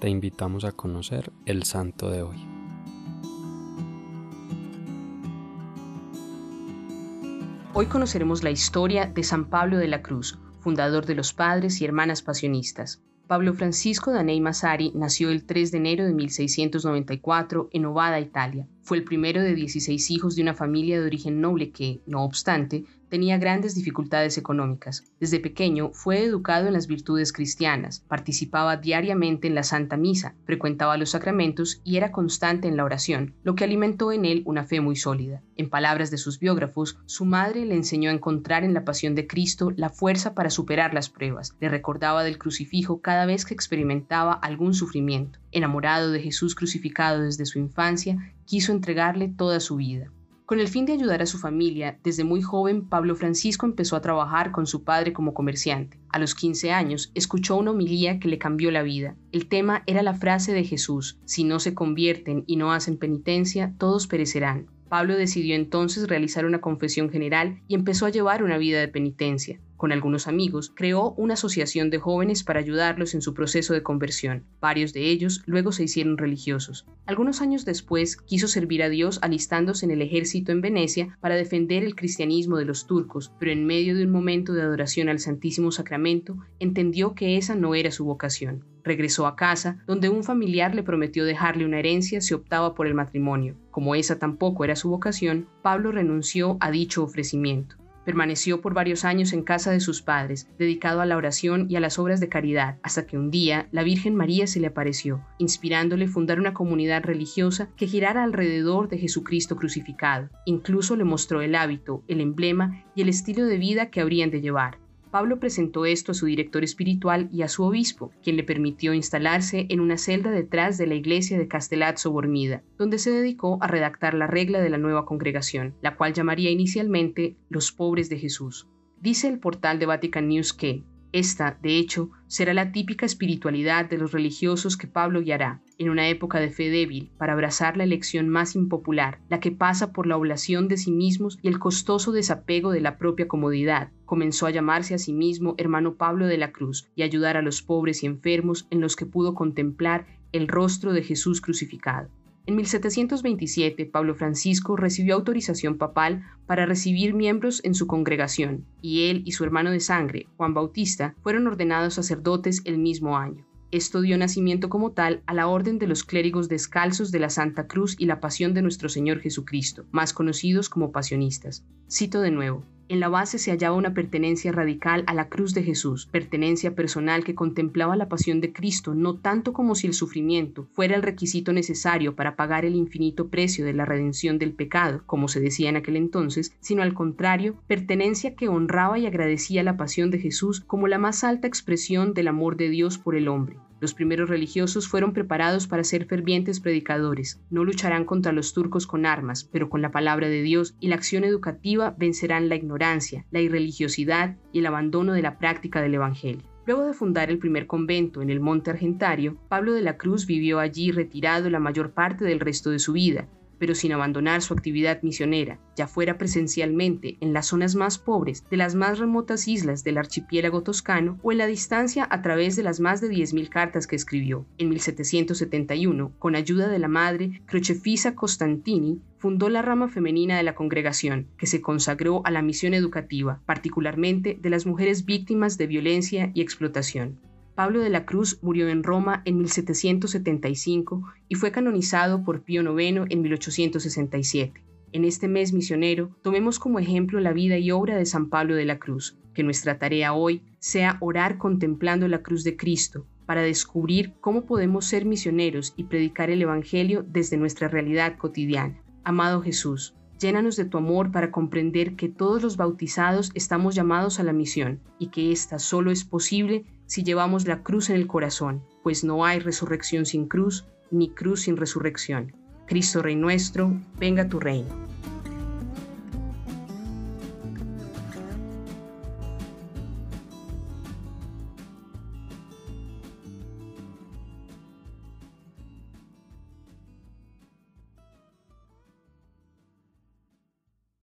te invitamos a conocer el santo de hoy. Hoy conoceremos la historia de San Pablo de la Cruz, fundador de los Padres y Hermanas Pasionistas. Pablo Francisco Danei Massari nació el 3 de enero de 1694 en Ovada, Italia. Fue el primero de 16 hijos de una familia de origen noble que, no obstante, tenía grandes dificultades económicas. Desde pequeño fue educado en las virtudes cristianas, participaba diariamente en la Santa Misa, frecuentaba los sacramentos y era constante en la oración, lo que alimentó en él una fe muy sólida. En palabras de sus biógrafos, su madre le enseñó a encontrar en la pasión de Cristo la fuerza para superar las pruebas, le recordaba del crucifijo cada vez que experimentaba algún sufrimiento. Enamorado de Jesús crucificado desde su infancia, quiso entregarle toda su vida. Con el fin de ayudar a su familia, desde muy joven Pablo Francisco empezó a trabajar con su padre como comerciante. A los 15 años escuchó una homilía que le cambió la vida. El tema era la frase de Jesús, si no se convierten y no hacen penitencia, todos perecerán. Pablo decidió entonces realizar una confesión general y empezó a llevar una vida de penitencia. Con algunos amigos, creó una asociación de jóvenes para ayudarlos en su proceso de conversión. Varios de ellos luego se hicieron religiosos. Algunos años después, quiso servir a Dios alistándose en el ejército en Venecia para defender el cristianismo de los turcos, pero en medio de un momento de adoración al Santísimo Sacramento, entendió que esa no era su vocación. Regresó a casa, donde un familiar le prometió dejarle una herencia si optaba por el matrimonio. Como esa tampoco era su vocación, Pablo renunció a dicho ofrecimiento. Permaneció por varios años en casa de sus padres, dedicado a la oración y a las obras de caridad, hasta que un día la Virgen María se le apareció, inspirándole fundar una comunidad religiosa que girara alrededor de Jesucristo crucificado. Incluso le mostró el hábito, el emblema y el estilo de vida que habrían de llevar. Pablo presentó esto a su director espiritual y a su obispo, quien le permitió instalarse en una celda detrás de la iglesia de Castellazzo Bormida, donde se dedicó a redactar la regla de la nueva congregación, la cual llamaría inicialmente los pobres de Jesús. Dice el portal de Vatican News que, esta, de hecho, será la típica espiritualidad de los religiosos que Pablo guiará, en una época de fe débil, para abrazar la elección más impopular, la que pasa por la oblación de sí mismos y el costoso desapego de la propia comodidad. Comenzó a llamarse a sí mismo hermano Pablo de la Cruz y ayudar a los pobres y enfermos en los que pudo contemplar el rostro de Jesús crucificado. En 1727, Pablo Francisco recibió autorización papal para recibir miembros en su congregación, y él y su hermano de sangre, Juan Bautista, fueron ordenados sacerdotes el mismo año. Esto dio nacimiento como tal a la Orden de los Clérigos Descalzos de la Santa Cruz y la Pasión de nuestro Señor Jesucristo, más conocidos como pasionistas. Cito de nuevo, en la base se hallaba una pertenencia radical a la cruz de Jesús, pertenencia personal que contemplaba la pasión de Cristo no tanto como si el sufrimiento fuera el requisito necesario para pagar el infinito precio de la redención del pecado, como se decía en aquel entonces, sino al contrario, pertenencia que honraba y agradecía la pasión de Jesús como la más alta expresión del amor de Dios por el hombre. Los primeros religiosos fueron preparados para ser fervientes predicadores. No lucharán contra los turcos con armas, pero con la palabra de Dios y la acción educativa vencerán la ignorancia, la irreligiosidad y el abandono de la práctica del Evangelio. Luego de fundar el primer convento en el Monte Argentario, Pablo de la Cruz vivió allí retirado la mayor parte del resto de su vida, pero sin abandonar su actividad misionera, ya fuera presencialmente en las zonas más pobres de las más remotas islas del archipiélago toscano o en la distancia a través de las más de 10.000 cartas que escribió. En 1771, con ayuda de la madre Crocefisa Costantini, fundó la rama femenina de la congregación, que se consagró a la misión educativa, particularmente de las mujeres víctimas de violencia y explotación. Pablo de la Cruz murió en Roma en 1775 y fue canonizado por Pío IX en 1867. En este mes misionero, tomemos como ejemplo la vida y obra de San Pablo de la Cruz, que nuestra tarea hoy sea orar contemplando la cruz de Cristo, para descubrir cómo podemos ser misioneros y predicar el Evangelio desde nuestra realidad cotidiana. Amado Jesús, Llénanos de tu amor para comprender que todos los bautizados estamos llamados a la misión y que ésta solo es posible si llevamos la cruz en el corazón, pues no hay resurrección sin cruz, ni cruz sin resurrección. Cristo Rey nuestro, venga tu reino.